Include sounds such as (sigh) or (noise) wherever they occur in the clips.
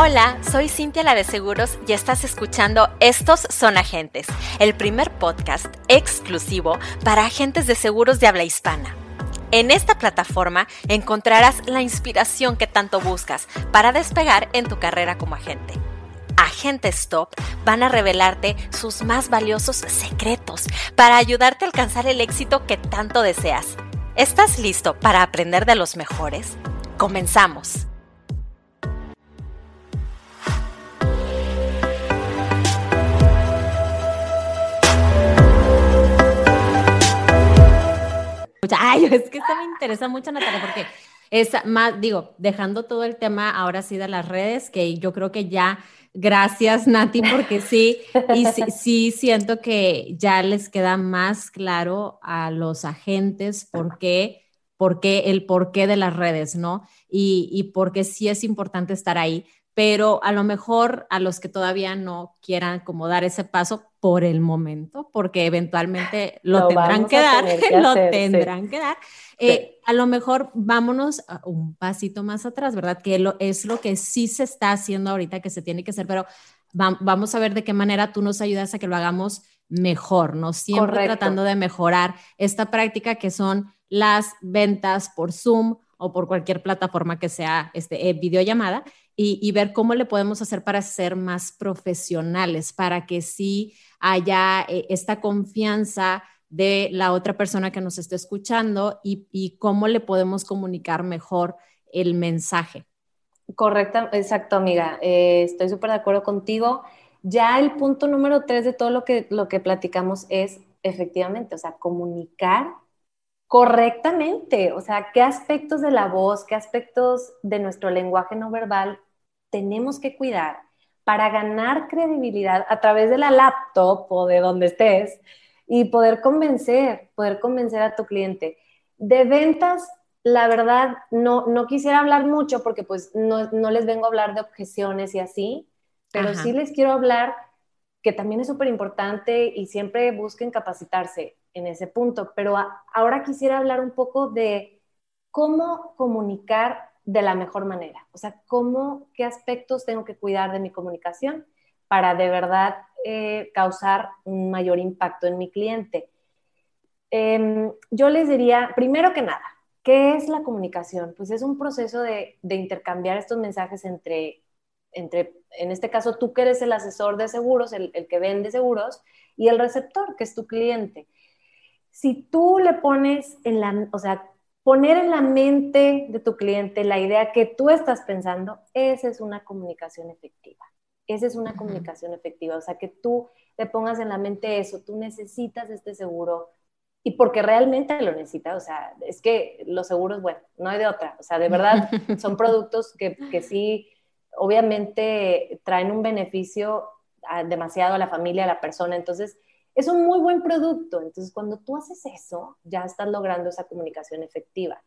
Hola, soy Cintia la de Seguros y estás escuchando Estos son agentes, el primer podcast exclusivo para agentes de seguros de habla hispana. En esta plataforma encontrarás la inspiración que tanto buscas para despegar en tu carrera como agente. Agentes Top van a revelarte sus más valiosos secretos para ayudarte a alcanzar el éxito que tanto deseas. ¿Estás listo para aprender de los mejores? Comenzamos. (laughs) Ay, es que esto me interesa mucho, Natalia, porque es más, digo, dejando todo el tema ahora sí de las redes, que yo creo que ya, gracias Nati, porque sí, y sí, (laughs) siento que ya les queda más claro a los agentes por qué, por qué el porqué de las redes, ¿no? Y, y porque sí es importante estar ahí pero a lo mejor a los que todavía no quieran como dar ese paso por el momento, porque eventualmente lo, (laughs) tendrán que dar, lo tendrán que dar. Eh, a lo mejor vámonos un pasito más atrás, ¿verdad? Que lo, es lo que sí se está haciendo ahorita, que se tiene que hacer, pero vamos a ver de qué manera tú nos ayudas a que lo hagamos mejor, ¿no? Siempre tratando de mejorar esta práctica que son las ventas por Zoom o por cualquier plataforma que sea este, eh, videollamada y, ver cómo le podemos hacer para ser más profesionales, para que sí haya eh, esta confianza de la otra persona que nos esté escuchando y, cómo le podemos comunicar mejor el mensaje. Correcta, exacto, amiga. Eh, estoy súper de acuerdo contigo. Ya el punto número tres de todo lo que, lo que platicamos es efectivamente, o sea, comunicar correctamente, o sea, qué aspectos de la voz, qué aspectos de nuestro lenguaje no verbal tenemos que cuidar para ganar credibilidad a través de la laptop o de donde estés y poder convencer, poder convencer a tu cliente. De ventas, la verdad, no, no quisiera hablar mucho porque pues no, les vengo a hablar de objeciones y así, pero sí les quiero hablar que también es súper importante y siempre busquen capacitarse en ese punto, pero ahora quisiera hablar un poco de cómo comunicar de la mejor manera. O sea, cómo, qué aspectos tengo que cuidar de mi comunicación para de verdad eh, causar un mayor impacto en mi cliente. Em, yo les diría, primero que nada, ¿qué es la comunicación? Pues es un proceso de, intercambiar estos mensajes entre, entre, en este caso, tú que eres el asesor de seguros, el, el que vende seguros, y el receptor, que es tu cliente. Si tú le pones en la, o sea, poner en la mente de tu cliente la idea que tú estás pensando, esa es una comunicación efectiva. Esa es una comunicación efectiva. O sea, que tú le pongas en la mente eso, tú necesitas este seguro y porque realmente lo necesitas. O sea, es que los seguros, bueno, no hay de otra. O sea, de verdad (laughs) son productos que, que sí, obviamente traen un beneficio demasiado a la familia, a la persona. Entonces, es un muy buen producto. Entonces, cuando tú haces eso, ya estás logrando esa comunicación efectiva.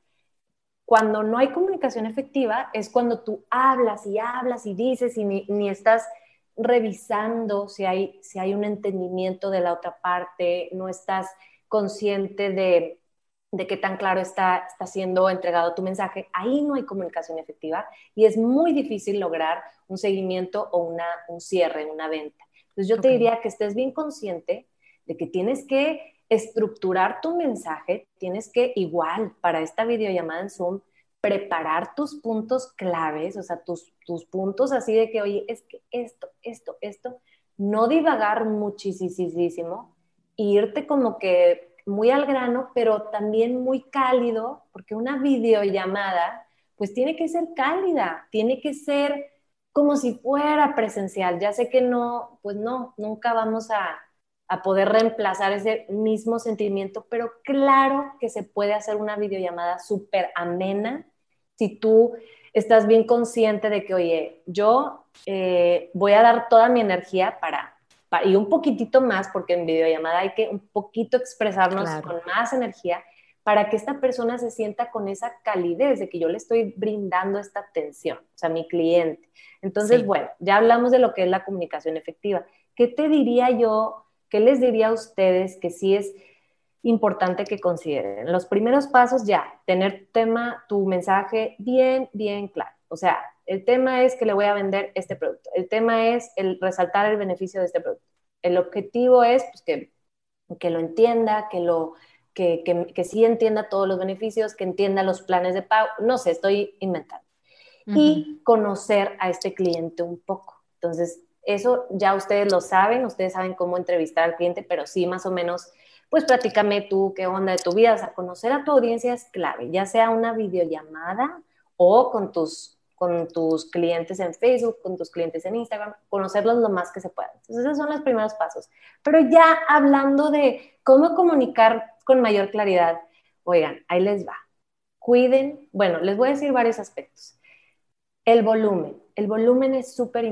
Cuando no hay comunicación efectiva es cuando tú hablas y hablas y dices y ni, estás revisando si hay, si hay un entendimiento de la otra parte, no estás consciente de, de qué tan claro está, está siendo entregado tu mensaje, ahí no hay comunicación efectiva y es muy difícil lograr un seguimiento o una, un cierre, una venta. Entonces yo te diría que estés bien consciente de que tienes que estructurar tu mensaje, tienes que igual para esta videollamada en Zoom, preparar tus puntos claves, o sea, tus, tus puntos así de que, oye, es que esto, esto, esto, no divagar muchísimo, irte como que muy al grano, pero también muy cálido, porque una videollamada, pues tiene que ser cálida, tiene que ser como si fuera presencial. Ya sé que no, pues no, nunca vamos a, a poder reemplazar ese mismo sentimiento, pero claro que se puede hacer una videollamada súper amena si tú estás bien consciente de que, oye, yo eh, voy a dar toda mi energía para, y un poquitito más, porque en videollamada hay que un poquito expresarnos con más energía para que esta persona se sienta con esa calidez de que yo le estoy brindando esta atención, o sea, mi cliente. Entonces, bueno, ya hablamos de lo que es la comunicación efectiva. ¿Qué te diría yo ¿qué les diría a ustedes que sí es importante que consideren? Los primeros pasos ya, tener tema, tu mensaje bien, bien claro. O sea, El tema es que le voy a vender este producto. El tema es el resaltar el beneficio de este producto. El objetivo es pues, que, que lo entienda, que lo que, que, sí entienda todos los beneficios, que entienda los planes de pago, no sé, estoy inventando. Y conocer a este cliente un poco. Entonces, eso ya ustedes lo saben, ustedes saben cómo entrevistar al cliente, pero sí más o menos, pues platícame tú qué onda de tu vida. O sea, conocer a tu audiencia es clave, ya sea una videollamada o con tus con tus clientes en Facebook, con tus clientes en Instagram, conocerlos lo más que se pueda. Entonces, esos son los primeros pasos. Pero ya hablando de cómo comunicar con mayor claridad, oigan, ahí les va. Cuiden, bueno, les voy a decir varios aspectos. El volumen. El volumen es súper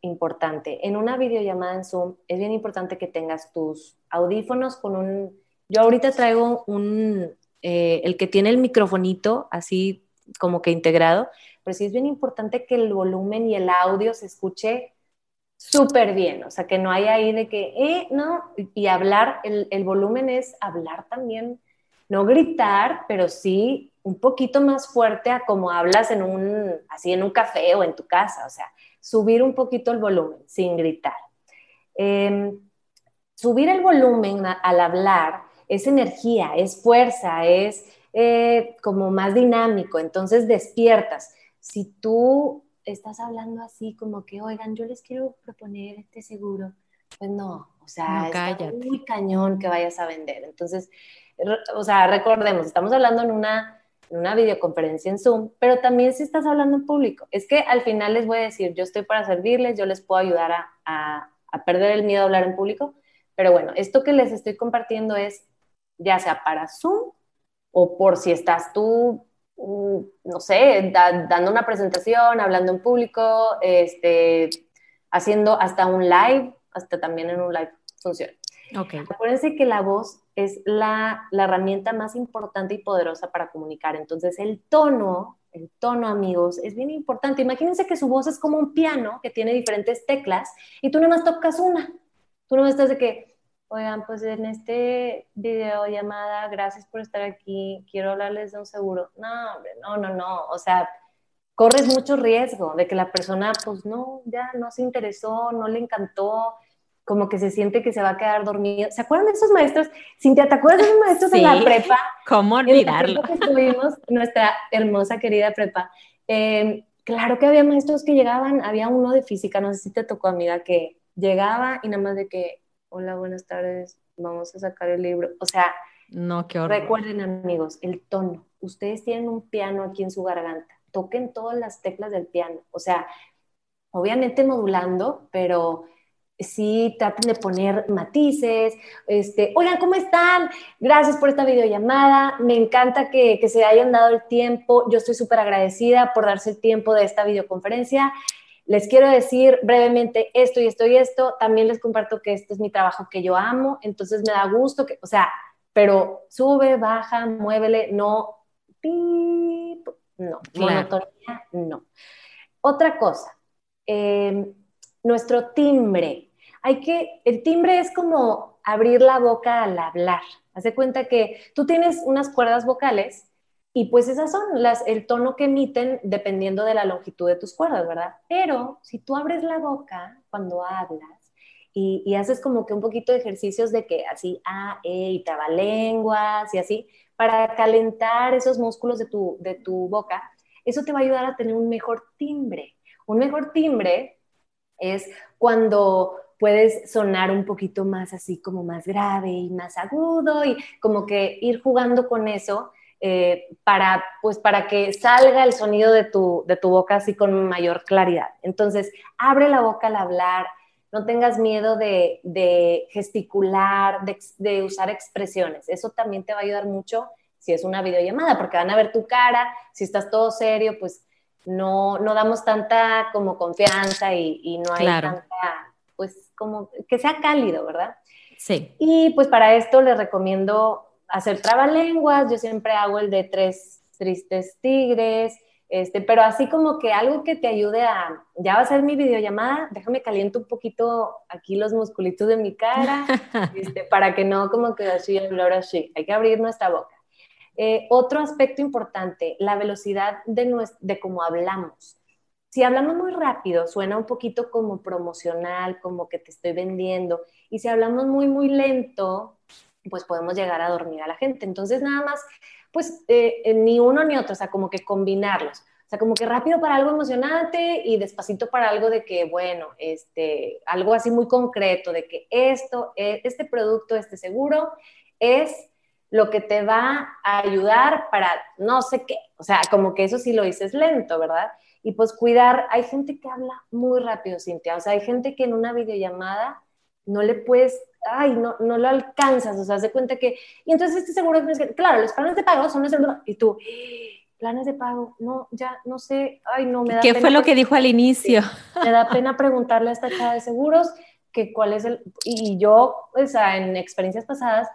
importante. En una videollamada en Zoom es bien importante que tengas tus audífonos con un... Yo ahorita traigo un... Eh, el que tiene el microfonito así como que integrado, pero sí es bien importante que el volumen y el audio se escuche súper bien, o sea, que no haya ahí de que, eh, no, y hablar, el, volumen es hablar también, no gritar, pero sí un poquito más fuerte a como hablas en un, así en un café o en tu casa, o sea, subir un poquito el volumen sin gritar. Em, subir el volumen al hablar es energía, es fuerza, es eh, como más dinámico, entonces despiertas. Si tú estás hablando así como que, oigan, yo les quiero proponer este seguro, pues no, o sea, es muy cañón que vayas a vender. Entonces, o sea, recordemos, estamos hablando en una, en una videoconferencia en Zoom, pero también si estás hablando en público. Es que al final les voy a decir, yo estoy para servirles, yo les puedo ayudar a, a, a perder el miedo a hablar en público, pero bueno, esto que les estoy compartiendo es ya sea para Zoom o por si estás tú, mm, no sé, dando una presentación, hablando en público, este, haciendo hasta un live, hasta también en un live funciona. Okay. Acuérdense que la voz es la, la, herramienta más importante y poderosa para comunicar. Entonces, el tono, el tono, amigos, es bien importante. Imagínense que su voz es como un piano que tiene diferentes teclas y tú nomás tocas una. Tú no estás de que, Oigan, pues en este video llamada, gracias por estar aquí, quiero hablarles de un seguro. No, hombre, no, no, no. O sea, corres mucho riesgo de que la persona, pues no, ya no se interesó, no le encantó, como que se siente que se va a quedar dormido. ¿Se acuerdan de esos maestros? Cintia, ¿te acuerdas de esos maestros en la prepa? ¿Cómo olvidarlo? En que tuvimos nuestra hermosa querida prepa. Em, claro que había maestros que llegaban, había uno de física, no sé si te tocó, amiga, que llegaba y nada más de que hola, buenas tardes, vamos a sacar el libro. O sea, no, qué recuerden amigos, el tono. Ustedes tienen un piano aquí en su garganta, toquen todas las teclas del piano. O sea, obviamente modulando, pero sí traten de poner matices, este, oigan, ¿cómo están? Gracias por esta videollamada, me encanta que, que se hayan dado el tiempo, yo estoy súper agradecida por darse el tiempo de esta videoconferencia, les quiero decir brevemente esto y esto y esto. También les comparto que este es mi trabajo que yo amo, entonces me da gusto que, o sea, pero sube, baja, muévele, no, no, monotonía, no. Otra cosa, em, nuestro timbre. Hay que, el timbre es como abrir la boca al hablar. Hace cuenta que tú tienes unas cuerdas vocales y pues esas son las, el tono que emiten dependiendo de la longitud de tus cuerdas, ¿verdad? Pero si tú abres la boca cuando hablas y, y haces como que un poquito de ejercicios de que así, A, E, y lenguas y así, para calentar esos músculos de tu, de tu boca, eso te va a ayudar a tener un mejor timbre. Un mejor timbre es cuando puedes sonar un poquito más así como más grave y más agudo y como que ir jugando con eso eh, para, pues, para que salga el sonido de tu, de tu boca así con mayor claridad. Entonces, abre la boca al hablar, no tengas miedo de, de gesticular, de, de, usar expresiones. Eso también te va a ayudar mucho si es una videollamada, porque van a ver tu cara, si estás todo serio, pues no, no damos tanta como confianza y, y no hay tanta, pues como que sea cálido, ¿verdad? Sí. Y pues para esto les recomiendo hacer trabalenguas, yo siempre hago el de tres tristes tigres, este, pero así como que algo que te ayude a, ya va a ser mi videollamada, déjame caliento un poquito aquí los musculitos de mi cara, (laughs) este, para que no como que así, ahora sí, hay que abrir nuestra boca. Eh, otro aspecto importante, la velocidad de, de cómo hablamos. si hablamos muy rápido, suena un poquito como promocional, como que te estoy vendiendo. Y si hablamos muy, muy lento, pues podemos llegar a dormir a la gente. Entonces, nada más, pues eh, eh, ni uno ni otro, o sea, como que combinarlos. O sea, como que rápido para algo emocionante y despacito para algo de que, bueno, este, algo así muy concreto, de que esto, este producto, este seguro, es lo que te va a ayudar para no sé qué. O sea, como que eso sí lo dices lento, ¿verdad? Y pues cuidar, hay gente que habla muy rápido, Cintia, o sea, hay gente que en una videollamada no le puedes, ay, no, no lo alcanzas, o sea, se cuenta que, y entonces este seguro es que, claro, los planes de pago son los y tú, planes de pago, no, ya, no sé, ay, no, me da ¿Qué fue lo que dijo al inicio? Me da pena preguntarle a esta chava de seguros que cuál es el, y yo, o sea, en experiencias pasadas,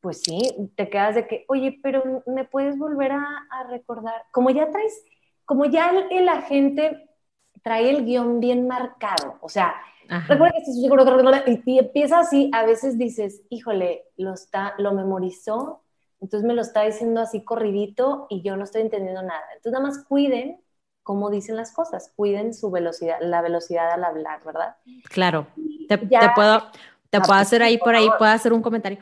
pues sí, te quedas de que, oye, pero me puedes volver a, a recordar, como ya traes como ya el, agente trae el guion bien marcado, o sea, recuerda que si seguro y empieza así, a veces dices, híjole, lo, está, lo memorizó, entonces me lo está diciendo así corridito y yo no estoy entendiendo nada. Entonces nada más cuiden cómo dicen las cosas, cuiden su velocidad, la velocidad al hablar, ¿verdad? Claro, te, puedo, te puedo hacer ahí por ahí, puedo hacer un comentario.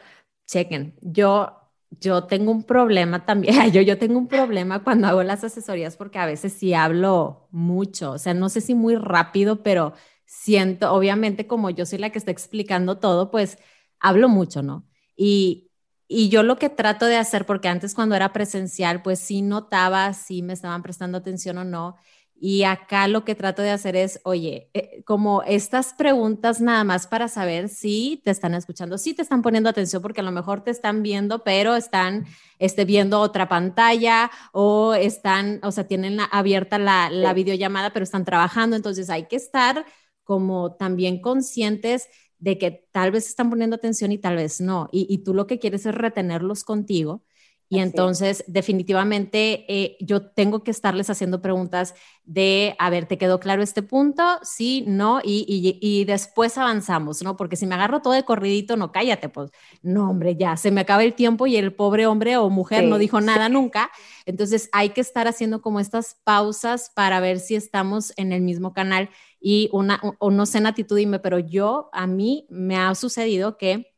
Chequen, yo yo tengo un problema también, (laughs) yo, yo tengo un problema cuando hago las asesorías porque a veces sí hablo mucho, o sea, no sé si muy rápido, pero siento, obviamente como yo soy la que está explicando todo, pues hablo mucho, ¿no? Y, y yo lo que trato de hacer, porque antes cuando era presencial, pues sí notaba si me estaban prestando atención o no, y acá lo que trato de hacer es, oye, eh, como estas preguntas nada más para saber si te están escuchando, si te están poniendo atención, porque a lo mejor te están viendo, pero están este, viendo otra pantalla o están, o sea, tienen abierta la, la videollamada, pero están trabajando. Entonces hay que estar como también conscientes de que tal vez están poniendo atención y tal vez no. Y, y tú lo que quieres es retenerlos contigo y entonces, definitivamente, eh, yo tengo que estarles haciendo preguntas de, a ver, ¿te quedó claro este punto? Sí, no, y, y, y, después avanzamos, ¿no? Porque si me agarro todo de corridito, no, cállate, pues, no, hombre, ya, se me acaba el tiempo y el pobre hombre o mujer no dijo nada nunca. Entonces, hay que estar haciendo como estas pausas para ver si estamos en el mismo canal. Y una, o no sé, Nati, tú dime, pero yo, a mí me ha sucedido que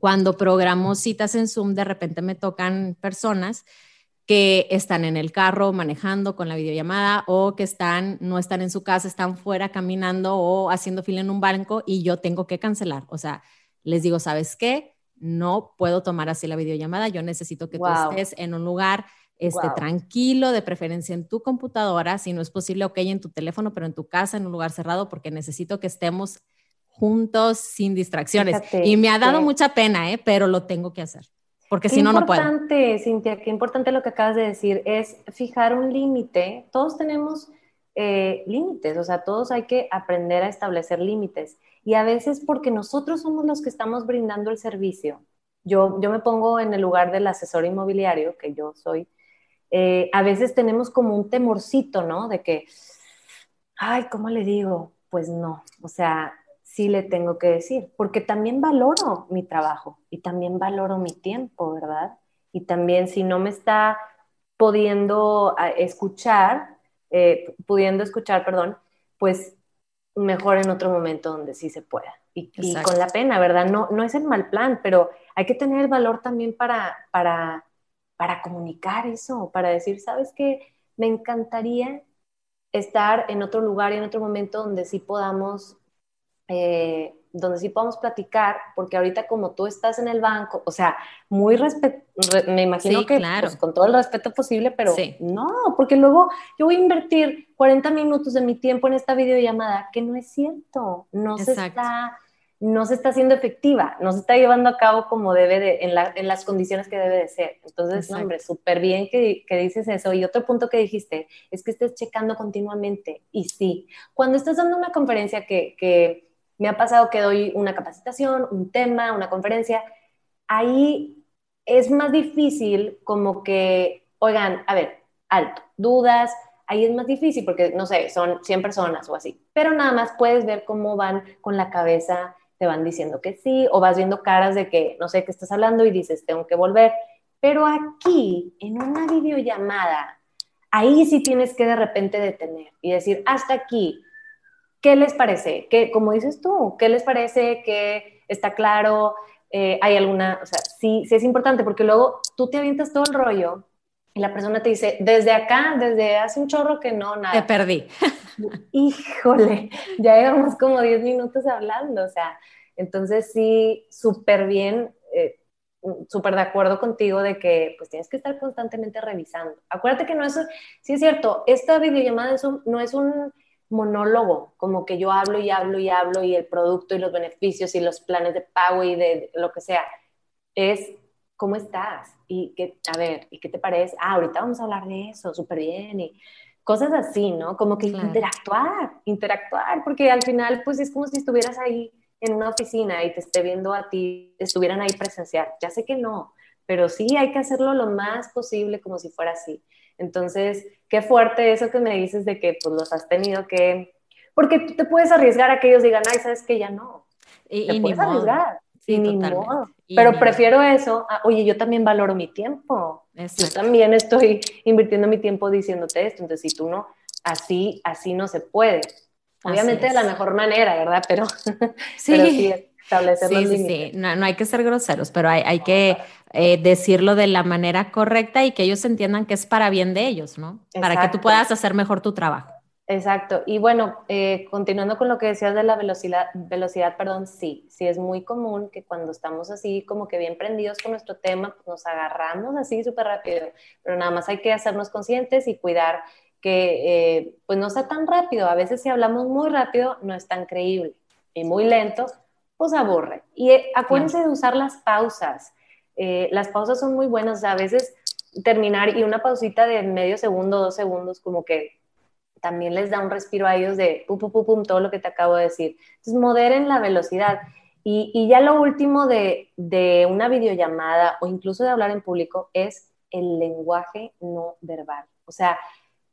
cuando programo citas en Zoom, de repente me tocan personas que están en el carro manejando con la videollamada o que están no están en su casa, están fuera caminando o haciendo fila en un banco y yo tengo que cancelar. O sea, les digo, ¿sabes qué? No puedo tomar así la videollamada, yo necesito que tú estés en un lugar este, tranquilo, de preferencia en tu computadora, si no es posible, ok, en tu teléfono, pero en tu casa, en un lugar cerrado, porque necesito que estemos juntos sin distracciones. y me ha dado mucha pena, ¿eh? pero lo tengo que hacer, porque si no, no puedo. Qué importante, Cintia, qué importante lo que acabas de decir, es fijar un límite. Todos tenemos eh, límites, o sea, todos hay que aprender a establecer límites. Y a veces porque nosotros somos los que estamos brindando el servicio. Yo, yo me pongo en el lugar del asesor inmobiliario, que yo soy. Eh, a veces tenemos como un temorcito, ¿no? De que, ay, ¿cómo le digo? Pues no, o sea, sí le tengo que decir, porque también valoro mi trabajo y también valoro mi tiempo, ¿verdad? Y también si no me está pudiendo ah, escuchar, eh, pudiendo escuchar, perdón, pues mejor en otro momento donde sí se pueda. Y, con la pena, ¿verdad? No, no es el mal plan, pero hay que tener el valor también para, para, para comunicar eso, para decir, ¿sabes qué? Me encantaría estar en otro lugar y en otro momento donde sí podamos eh, donde sí podamos platicar, porque ahorita como tú estás en el banco, o sea, muy respeto, me imagino que pues, con todo el respeto posible, pero no, porque luego yo voy a invertir 40 minutos de mi tiempo en esta videollamada, que no es cierto, no se está no se está haciendo efectiva, no se está llevando a cabo como debe de, en, en las condiciones que debe de ser. Entonces, hombre, súper bien que, que, dices eso. Y otro punto que dijiste es que estés checando continuamente. Y sí, cuando estás dando una conferencia que, que me ha pasado que doy una capacitación, un tema, una conferencia, ahí es más difícil como que, oigan, a ver, alto, dudas, ahí es más difícil porque, no sé, son 100 personas o así, pero nada más puedes ver cómo van con la cabeza, te van diciendo que sí, o vas viendo caras de que no sé qué estás hablando y dices, tengo que volver. Pero aquí, en una videollamada, ahí sí tienes que de repente detener y decir, hasta aquí, ¿qué les parece? ¿Qué, como dices tú, ¿qué les parece? ¿Qué está claro? Eh, ¿Hay alguna, o sea, sí, sí es importante porque luego tú te avientas todo el rollo y la persona te dice, desde acá, desde hace un chorro que no, nada. Te perdí. (laughs) Híjole, ya llevamos como 10 minutos hablando, o sea, entonces sí, súper bien, eh, súper de acuerdo contigo de que pues tienes que estar constantemente revisando. Acuérdate que no es, sí es cierto, esta videollamada no es un monólogo, como que yo hablo y hablo y hablo y el producto y los beneficios y los planes de pago y de, lo que sea. Es cómo estás y que, a ver, ¿y qué te parece? Ah, ahorita vamos a hablar de eso, súper bien y cosas así, ¿no? Como que interactuar, interactuar, porque al final pues es como si estuvieras ahí en una oficina y te esté viendo a ti, estuvieran ahí presencial. Ya sé que no, pero sí hay que hacerlo lo más posible como si fuera así. Entonces, qué fuerte eso que me dices de que pues los has tenido que... Porque tú te puedes arriesgar a que ellos digan, ay, sabes que ya no. Y, te puedes arriesgar. Sí, ni modo. Pero prefiero eso. oye, yo también valoro mi tiempo. Yo también estoy invirtiendo mi tiempo diciéndote esto. Entonces, si tú no, así, así no se puede. Obviamente de la mejor manera, ¿verdad? (laughs) Pero sí, establecer los límites. Sí, no, no, hay que ser groseros, pero hay, hay que eh, decirlo de la manera correcta y que ellos entiendan que es para bien de ellos, ¿no? Para que tú puedas hacer mejor tu trabajo. Exacto. Y bueno, eh, continuando con lo que decías de la velocidad, velocidad, perdón, sí, sí es muy común que cuando estamos así como que bien prendidos con nuestro tema, pues nos agarramos así súper rápido, pero nada más hay que hacernos conscientes y cuidar que eh, pues no sea tan rápido. A veces si hablamos muy rápido no es tan creíble y muy lento, pues aburre. Y eh, acuérdense de usar las pausas. Eh, las pausas son muy buenas. a veces terminar y una pausita de medio segundo, dos segundos, como que también les da un respiro a ellos de pum, pum, pum, pum, todo lo que te acabo de decir. Entonces, moderen la velocidad. Y, y ya lo último de, de una videollamada o incluso de hablar en público es el lenguaje no verbal. O sea,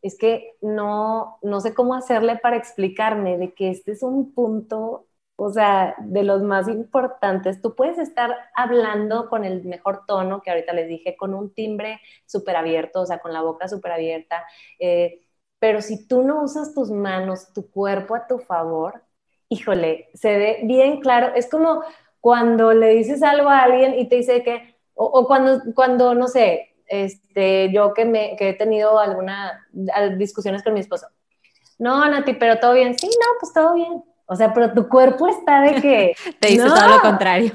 es que no, no sé cómo hacerle para explicarme de que este es un punto, o sea, de los más importantes. Tú puedes estar hablando con el mejor tono, que ahorita les dije, con un timbre súper abierto, o sea, con la boca súper abierta, eh, pero si tú no usas tus manos, tu cuerpo a tu favor, híjole, se ve bien claro. Es como cuando le dices algo a alguien y te dice que, o, o cuando, cuando, no sé, este, yo que, me, que he tenido algunas discusiones con mi esposo. No, Nati, pero todo bien. Sí, no, pues todo bien. O sea, pero tu cuerpo está de que... (laughs) Te dice todo lo contrario.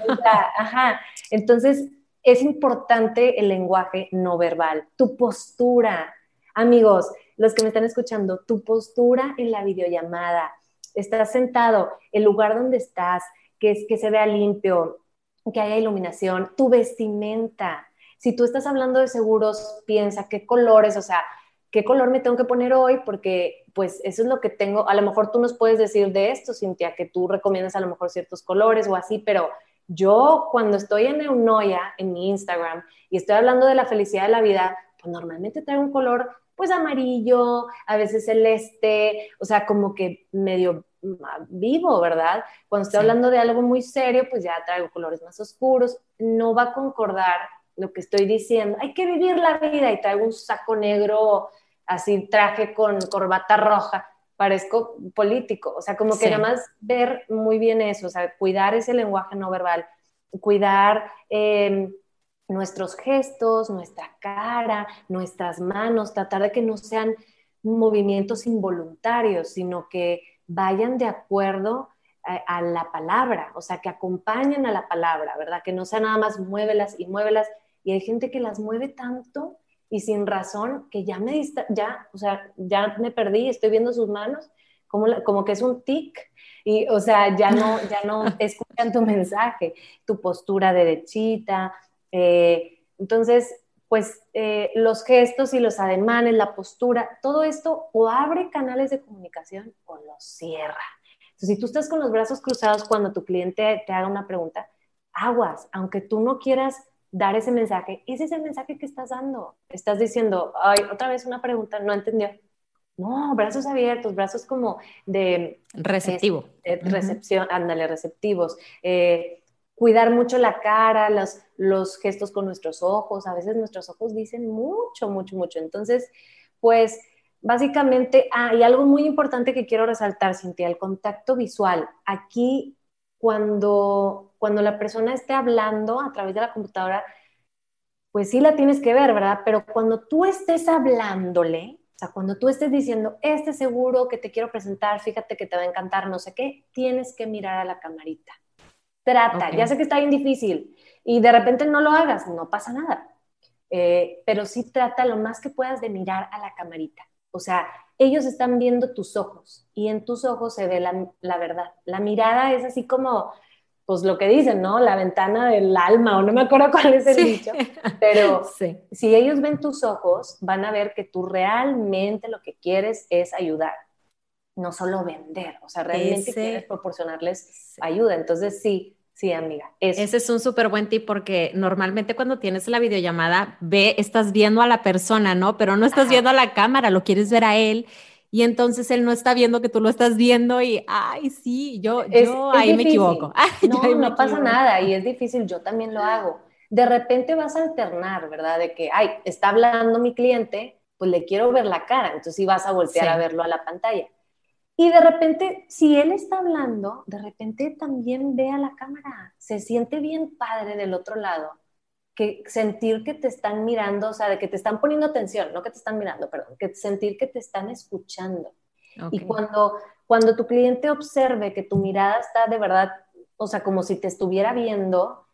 ajá. Entonces, es importante el lenguaje no verbal, tu postura. Amigos, los que me están escuchando, tu postura en la videollamada. Estás sentado, el lugar donde estás, que, es, que se vea limpio, que haya iluminación, tu vestimenta si tú estás hablando de seguros, piensa qué colores, o sea, qué color me tengo que poner hoy, porque pues eso es lo que tengo. A lo mejor tú nos puedes decir de esto, Cintia, que tú recomiendas a lo mejor ciertos colores o así, pero yo cuando estoy en Eunoia, en mi Instagram, y estoy hablando de la felicidad de la vida, pues normalmente traigo un color pues amarillo, a veces celeste, o sea, como que medio vivo, ¿verdad? Cuando estoy hablando de algo muy serio, pues ya traigo colores más oscuros, no va a concordar lo que estoy diciendo, hay que vivir la vida y traigo un saco negro, así traje con corbata roja, parezco político, o sea, como que nada más ver muy bien eso, o sea, cuidar ese lenguaje no verbal, cuidar em, nuestros gestos, nuestra cara, nuestras manos, tratar de que no sean movimientos involuntarios, sino que vayan de acuerdo a, a, la palabra, o sea, que acompañen a la palabra, ¿verdad? Que no sea nada más muévelas y muévelas. Y hay gente que las mueve tanto y sin razón que ya me ya, o sea, ya me perdí, estoy viendo sus manos como, como que es un tic y, o sea, ya no, ya no (laughs) escuchan tu mensaje, tu postura derechita. Eh, entonces, pues eh, los gestos y los ademanes, la postura, todo esto o abre canales de comunicación o los cierra. Entonces, si tú estás con los brazos cruzados cuando tu cliente te haga una pregunta, aguas, aunque tú no quieras dar ese mensaje. Ese es el mensaje que estás dando. Estás diciendo, ay, otra vez una pregunta, no entendió. No, brazos abiertos, brazos como de... Receptivo. recepción, ándale, receptivos. Eh, cuidar mucho la cara, los, los gestos con nuestros ojos. A veces nuestros ojos dicen mucho, mucho, mucho. Entonces, Pues básicamente, hay algo muy importante que quiero resaltar, Cintia, el contacto visual. Aquí, cuando, cuando la persona esté hablando a través de la computadora, pues sí la tienes que ver, ¿verdad? Pero cuando tú estés hablándole, o sea, cuando tú estés diciendo, este seguro que te quiero presentar, fíjate que te va a encantar, no sé qué, tienes que mirar a la camarita. Trata, ya sé que está bien difícil y de repente no lo hagas, no pasa nada. Eh, pero sí trata lo más que puedas de mirar a la camarita. O sea, ellos están viendo tus ojos y en tus ojos se ve la, la verdad. La mirada es así como, pues lo que dicen, ¿no? La ventana del alma, o no me acuerdo cuál es el dicho, pero (laughs) si ellos ven tus ojos, van a ver que tú realmente lo que quieres es ayudar, no solo vender, o sea, realmente quieres proporcionarles ayuda. Entonces, sí, sí, amiga. Ese es un súper buen tip porque normalmente cuando tienes la videollamada, ve, estás viendo a la persona, ¿no? Pero no estás viendo a la cámara, lo quieres ver a él y entonces él no está viendo que tú lo estás viendo y, ay, sí, yo, yo ahí me equivoco. (laughs) no, no pasa nada y es difícil, yo también lo hago. De repente vas a alternar, ¿verdad? De que, ay, está hablando mi cliente, pues le quiero ver la cara, entonces sí vas a voltear a verlo a la pantalla. Y de repente, si él está hablando, de repente también ve a la cámara, se siente bien padre del otro lado que sentir que te están mirando, o sea, de que te están poniendo atención, no que te están mirando, perdón, que sentir que te están escuchando. Y cuando, cuando tu cliente observe que tu mirada está de verdad, o sea, como si te estuviera viendo,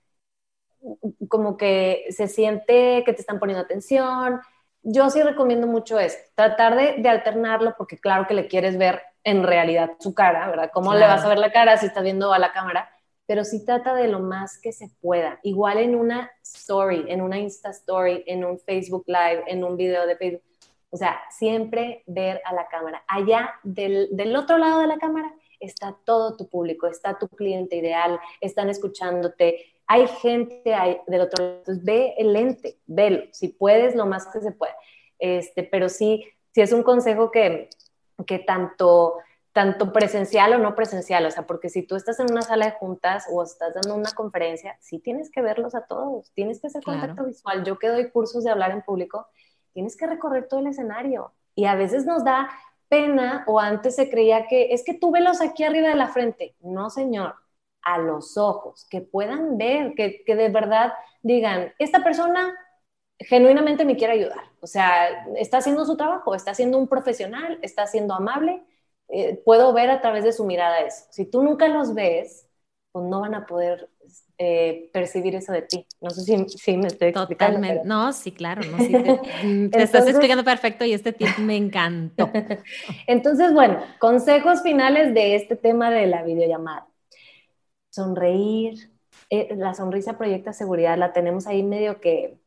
como que se siente que te están poniendo atención. Yo sí recomiendo mucho esto, tratar de, alternarlo porque claro que le quieres ver en realidad su cara, ¿verdad? ¿Cómo le vas a ver la cara si estás viendo a la cámara? pero sí trata de lo más que se pueda. Igual en una story, en una Insta Story, en un Facebook Live, en un video de Facebook. O sea, siempre ver a la cámara. Allá del, del otro lado de la cámara está todo tu público, está tu cliente ideal, están escuchándote, hay gente ahí del otro lado. Entonces, ve el lente, velo, si puedes, lo más que se puede. Este, pero sí, sí es un consejo que, que tanto tanto presencial o no presencial, o sea, porque si tú estás en una sala de juntas o estás dando una conferencia, sí tienes que verlos a todos, tienes que hacer contacto visual. Yo que doy cursos de hablar en público, tienes que recorrer todo el escenario y a veces nos da pena o antes se creía que es que tú velos aquí arriba de la frente. No, señor, a los ojos, que puedan ver, que, que de verdad digan, esta persona genuinamente me quiere ayudar, o sea, está haciendo su trabajo, está siendo un profesional, está siendo amable eh, puedo ver a través de su mirada eso. Si tú nunca los ves, pues no van a poder eh, percibir eso de ti. No sé si, si me estoy explicando. Totalmente. No, sí, claro. No, te, (laughs) te estás explicando perfecto y este tip me encantó. (laughs) Entonces, bueno, consejos finales de este tema de la videollamada. Sonreír. Eh, la sonrisa proyecta seguridad. La tenemos ahí medio que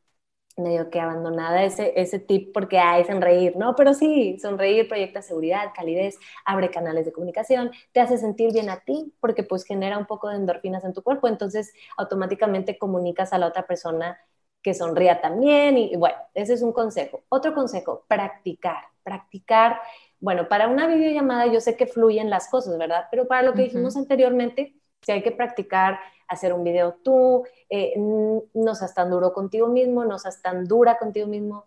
medio que abandonada ese, ese tip porque hay sonreír, ¿no? Pero sí, sonreír proyecta seguridad, calidez, abre canales de comunicación, te hace sentir bien a ti porque pues genera un poco de endorfinas en tu cuerpo, entonces automáticamente comunicas a la otra persona que sonría también y, bueno, ese es un consejo. Otro consejo, practicar, practicar. Bueno, para una videollamada yo sé que fluyen las cosas, ¿verdad? Pero para lo que dijimos anteriormente, si hay que practicar hacer un video tú, eh, no seas tan duro contigo mismo, no seas tan dura contigo mismo.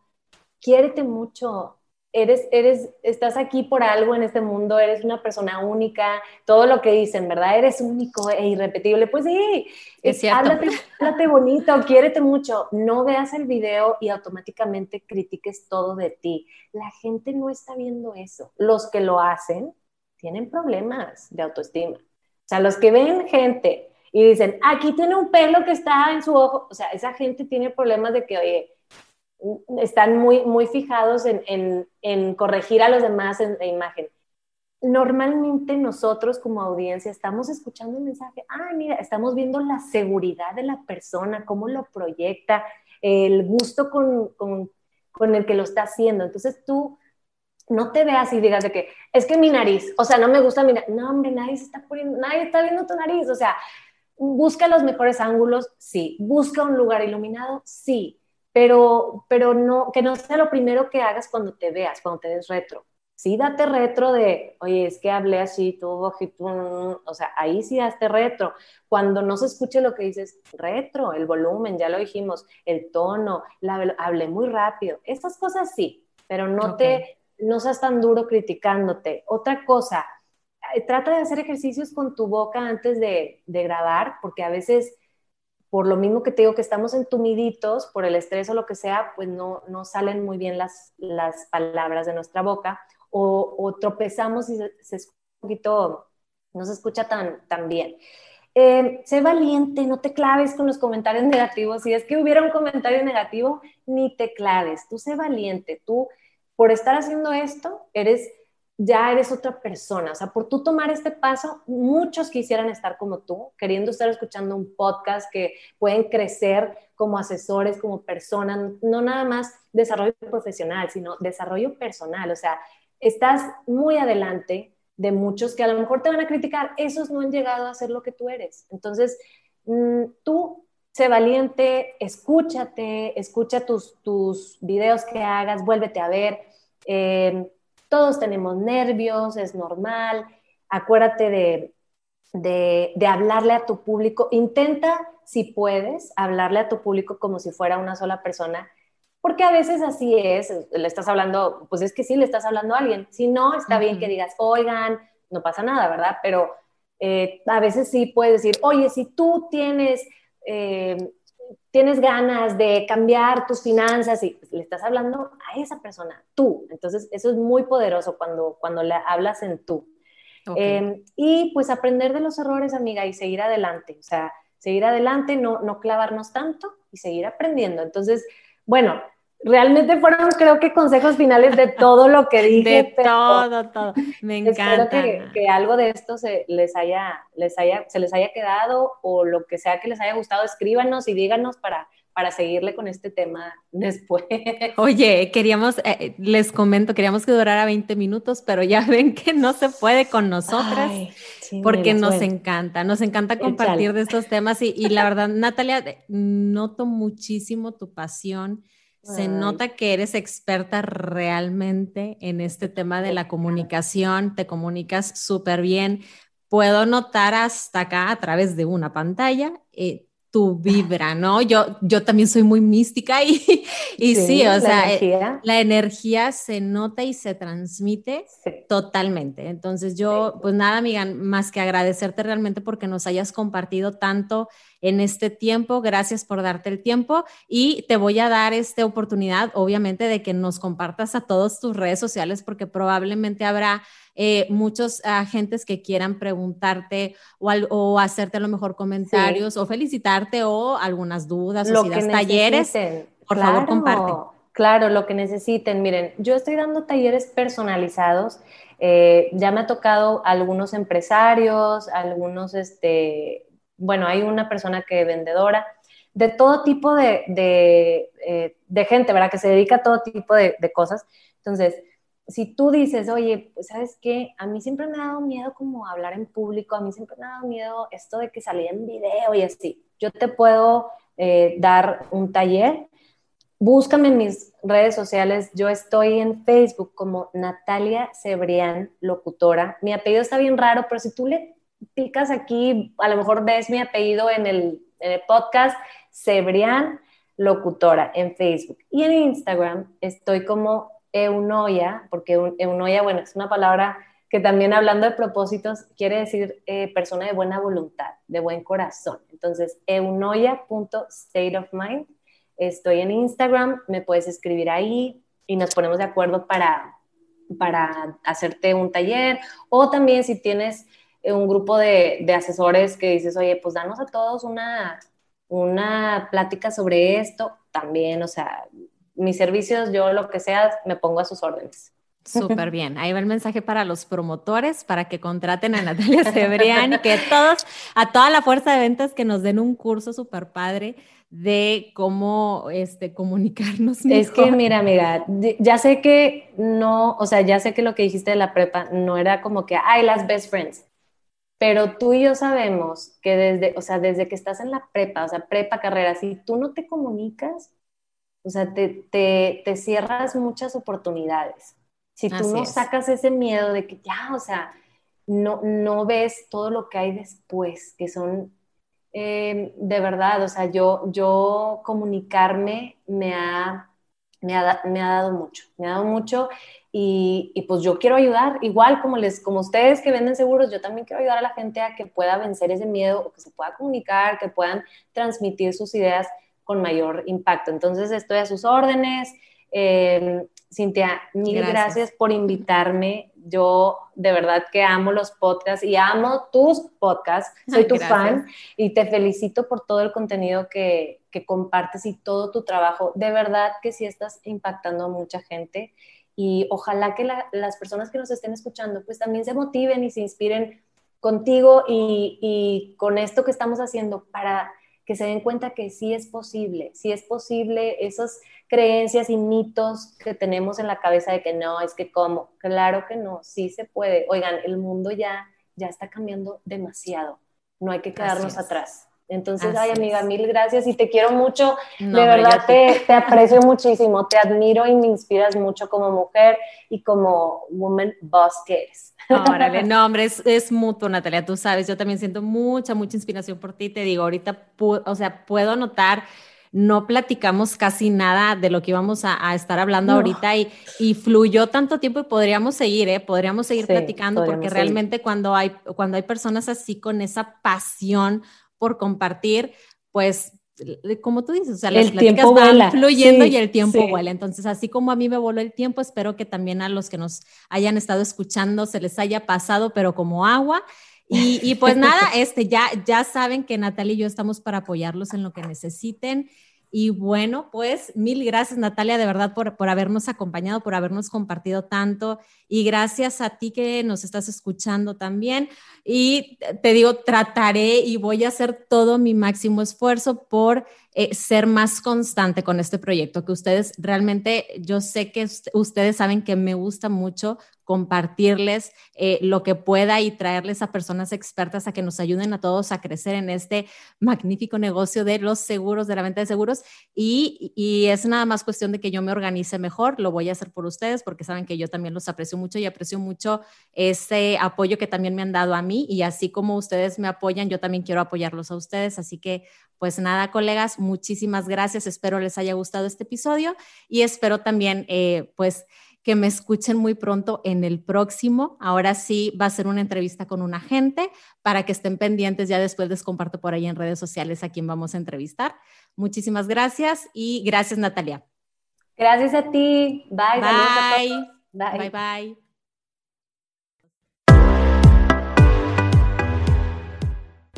Quiérete mucho. Eres, eres, estás aquí por algo en este mundo, eres una persona única, todo lo que dicen, ¿verdad? Eres único e irrepetible. Pues sí, es háblate, háblate bonito, quiérete mucho. No veas el video y automáticamente critiques todo de ti. La gente no está viendo eso. Los que lo hacen tienen problemas de autoestima. O sea, los que ven gente y dicen, aquí tiene un pelo que está en su ojo, o sea, esa gente tiene problemas de que, oye, están muy, muy fijados en, en, en corregir a los demás en la imagen. Normalmente nosotros como audiencia estamos escuchando un mensaje, ah, mira, estamos viendo la seguridad de la persona, cómo lo proyecta, el gusto con, con, con el que lo está haciendo. Entonces tú no te veas y digas de que es que mi nariz, o sea, no me gusta mi nariz. No, hombre, nadie está poniendo, nadie está viendo tu nariz, o sea, busca los mejores ángulos, sí. Busca un lugar iluminado, sí. Pero, pero no, que no sea lo primero que hagas cuando te veas, cuando te des retro. Sí, date retro de, oye, es que hablé así, tú, o sea, ahí sí date retro. Cuando no se escuche lo que dices, retro, el volumen, ya lo dijimos, el tono, la, hablé muy rápido. Estas cosas sí, pero no te, no seas tan duro criticándote. Otra cosa, eh, trata de hacer ejercicios con tu boca antes de, de grabar, porque a veces por lo mismo que te digo que estamos entumiditos por el estrés o lo que sea, pues no, no salen muy bien las, las palabras de nuestra boca o, tropezamos y se, un poquito, no se escucha tan, tan bien. Eh, sé valiente, no te claves con los comentarios (laughs) negativos. Si es que hubiera un comentario negativo, ni te claves. Tú sé valiente. Tú, por estar haciendo esto, eres ya eres otra persona. O sea, por tú tomar este paso, muchos quisieran estar como tú, queriendo estar escuchando un podcast que pueden crecer como asesores, como personas, no nada más desarrollo profesional, sino desarrollo personal. O sea, estás muy adelante de muchos que a lo mejor te van a criticar, esos no han llegado a ser lo que tú eres. Entonces, mm, tú sé valiente, escúchate, escucha tus, tus videos que hagas, vuélvete a ver. Eh, todos tenemos nervios, es normal. Acuérdate de, de, de, hablarle a tu público. Intenta, si puedes, hablarle a tu público como si fuera una sola persona, porque a veces así es, le estás hablando, pues es que sí, le estás hablando a alguien. Si no, está bien que digas, oigan, no pasa nada, ¿verdad? Pero eh, a veces sí puedes decir, oye, si tú tienes eh, tienes ganas de cambiar tus finanzas y le estás hablando a esa persona, tú. Entonces, eso es muy poderoso cuando, cuando le hablas en tú. Em, y pues aprender de los errores, amiga, y seguir adelante. O sea, seguir adelante, no, no clavarnos tanto y seguir aprendiendo. Entonces, bueno, realmente fueron creo que consejos finales de todo lo que (laughs) dije. De todo, todo. Me encanta. Espero que, algo de esto se les, haya, les haya, se les haya quedado o lo que sea que les haya gustado, escríbanos y díganos para, para seguirle con este tema (laughs) después. Oye, queríamos, eh, les comento, queríamos que durara 20 minutos, pero ya (laughs) ven que no se puede con nosotras. porque nos encanta, nos encanta compartir de estos temas y, y la verdad, Natalia, noto muchísimo tu pasión, se nota que eres experta realmente en este tema de la comunicación, te comunicas súper bien. Puedo notar hasta acá a través de una pantalla eh, tu vibra, ¿no? Yo, yo también soy muy mística y, (laughs) y sí, o sea, eh, la energía se nota y se transmite totalmente. Entonces yo, pues nada, amiga, más que agradecerte realmente porque nos hayas compartido tanto en este tiempo. Gracias por darte el tiempo y te voy a dar esta oportunidad, obviamente, de que nos compartas a todas tus redes sociales porque probablemente habrá eh, muchos agentes que quieran preguntarte o, o, hacerte a lo mejor comentarios o felicitarte o algunas dudas o si das talleres, por favor comparte. Claro, lo que necesiten. Miren, yo estoy dando talleres personalizados. Eh, ya me ha tocado algunos empresarios, algunos, este, bueno, hay una persona que vendedora, de todo tipo de, de, eh, de gente, ¿verdad? Que se dedica a todo tipo de, de cosas. Entonces, si tú dices, oye, pues sabes qué, a mí siempre me ha dado miedo como hablar en público, a mí siempre me ha dado miedo esto de que salía en video y así, yo te puedo eh, dar un taller. Búscame en mis redes sociales, yo estoy en Facebook como Natalia Cebrián, locutora. Mi apellido está bien raro, pero si tú le picas aquí, a lo mejor ves mi apellido en el, podcast, Cebrián, locutora en Facebook. Y en Instagram estoy como eunoia, porque eunoia, bueno, es una palabra que también hablando de propósitos quiere decir eh, persona de buena voluntad, de buen corazón. Entonces, eunoia.stateofmind. Estoy en Instagram, me puedes escribir ahí y nos ponemos de acuerdo para, para hacerte un taller. O también si tienes eh, un grupo de, de asesores que dices, oye, pues danos a todos una, una plática sobre esto, también, o sea, mis servicios, yo lo que sea, me pongo a sus órdenes. Súper bien. Ahí va el mensaje para los promotores, para que contraten a Natalia Cebrián y que todos, a toda la fuerza de ventas, que nos den un curso súper padre de cómo este, comunicarnos mejor. Es que, mira, amiga, ya sé que no, o sea, ya sé que lo que dijiste de la prepa no era como que, ay, las best friends, pero tú y yo sabemos que desde, o sea, desde que estás en la prepa, o sea, prepa, carrera, si tú no te comunicas, o sea, te, cierras muchas oportunidades. Si tú no sacas ese miedo de que ya, o sea, no, no ves todo lo que hay después, que son eh, de verdad, o sea, yo, yo comunicarme me ha, me ha, me ha dado mucho, me ha dado mucho y, y, pues yo quiero ayudar, igual como, les, como ustedes que venden seguros, yo también quiero ayudar a la gente a que pueda vencer ese miedo o que se pueda comunicar, que puedan transmitir sus ideas con mayor impacto. Entonces estoy a sus órdenes. Eh, Cintia, mil gracias. por invitarme. Yo de verdad que amo los podcasts y amo tus podcasts. Soy tu fan y te felicito por todo el contenido que, que compartes y todo tu trabajo. De verdad que sí estás impactando a mucha gente y ojalá que las personas que nos estén escuchando pues también se motiven y se inspiren contigo y, y con esto que estamos haciendo para que se den cuenta que sí es posible, sí es posible esas creencias y mitos que tenemos en la cabeza de que no, es que cómo, claro que no, sí se puede. Oigan, el mundo ya, ya está cambiando demasiado, no hay que quedarnos atrás. Entonces, ay amiga, mil gracias y te quiero mucho. de verdad te, te, aprecio muchísimo, te admiro y me inspiras mucho como mujer y como woman boss que eres. Órale, (laughs) no, hombre, es, es, mutuo, Natalia, tú sabes, yo también siento mucha, mucha inspiración por ti. Te digo, ahorita, o sea, puedo notar no platicamos casi nada de lo que íbamos a, estar hablando ahorita y, y, fluyó tanto tiempo y podríamos seguir, ¿eh? Podríamos seguir platicando porque realmente cuando hay, cuando hay personas así con esa pasión por compartir, pues como tú dices, o sea, las pláticas van fluyendo y el tiempo vuela. Entonces, así como a mí me voló el tiempo, espero que también a los que nos hayan estado escuchando se les haya pasado, pero como agua. Y, y pues (laughs) nada, este, ya, ya saben que Natalia y yo estamos para apoyarlos en lo que necesiten. Y bueno, pues mil gracias Natalia, de verdad, por, por habernos acompañado, por habernos compartido tanto. Y gracias a ti que nos estás escuchando también. Y te digo, trataré y voy a hacer todo mi máximo esfuerzo por eh, ser más constante con este proyecto, que ustedes realmente, yo sé que ustedes saben que me gusta mucho compartirles eh, lo que pueda y traerles a personas expertas a que nos ayuden a todos a crecer en este magnífico negocio de los seguros, de la venta de seguros. Y, y, es nada más cuestión de que yo me organice mejor. Lo voy a hacer por ustedes porque saben que yo también los aprecio mucho y aprecio mucho ese apoyo que también me han dado a mí. Y así como ustedes me apoyan, yo también quiero apoyarlos a ustedes. Así que, pues nada, colegas, muchísimas gracias. Espero les haya gustado este episodio y espero también, eh, pues, que me escuchen muy pronto en el próximo. Ahora sí va a ser una entrevista con un agente para que estén pendientes. Ya después les comparto por ahí en redes sociales a quién vamos a entrevistar. Muchísimas gracias y gracias Natalia. Gracias a ti. Bye. Bye. Bye. Bye. bye.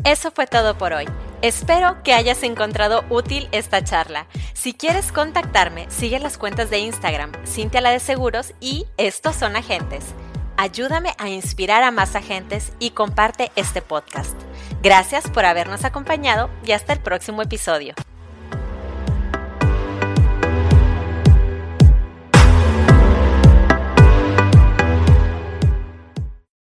Eso fue todo por hoy. Espero que hayas encontrado útil esta charla. Si quieres contactarme, sigue las cuentas de Instagram, Cintia la de Seguros y Estos son agentes. Ayúdame a inspirar a más agentes y comparte este podcast. Gracias por habernos acompañado y hasta el próximo episodio.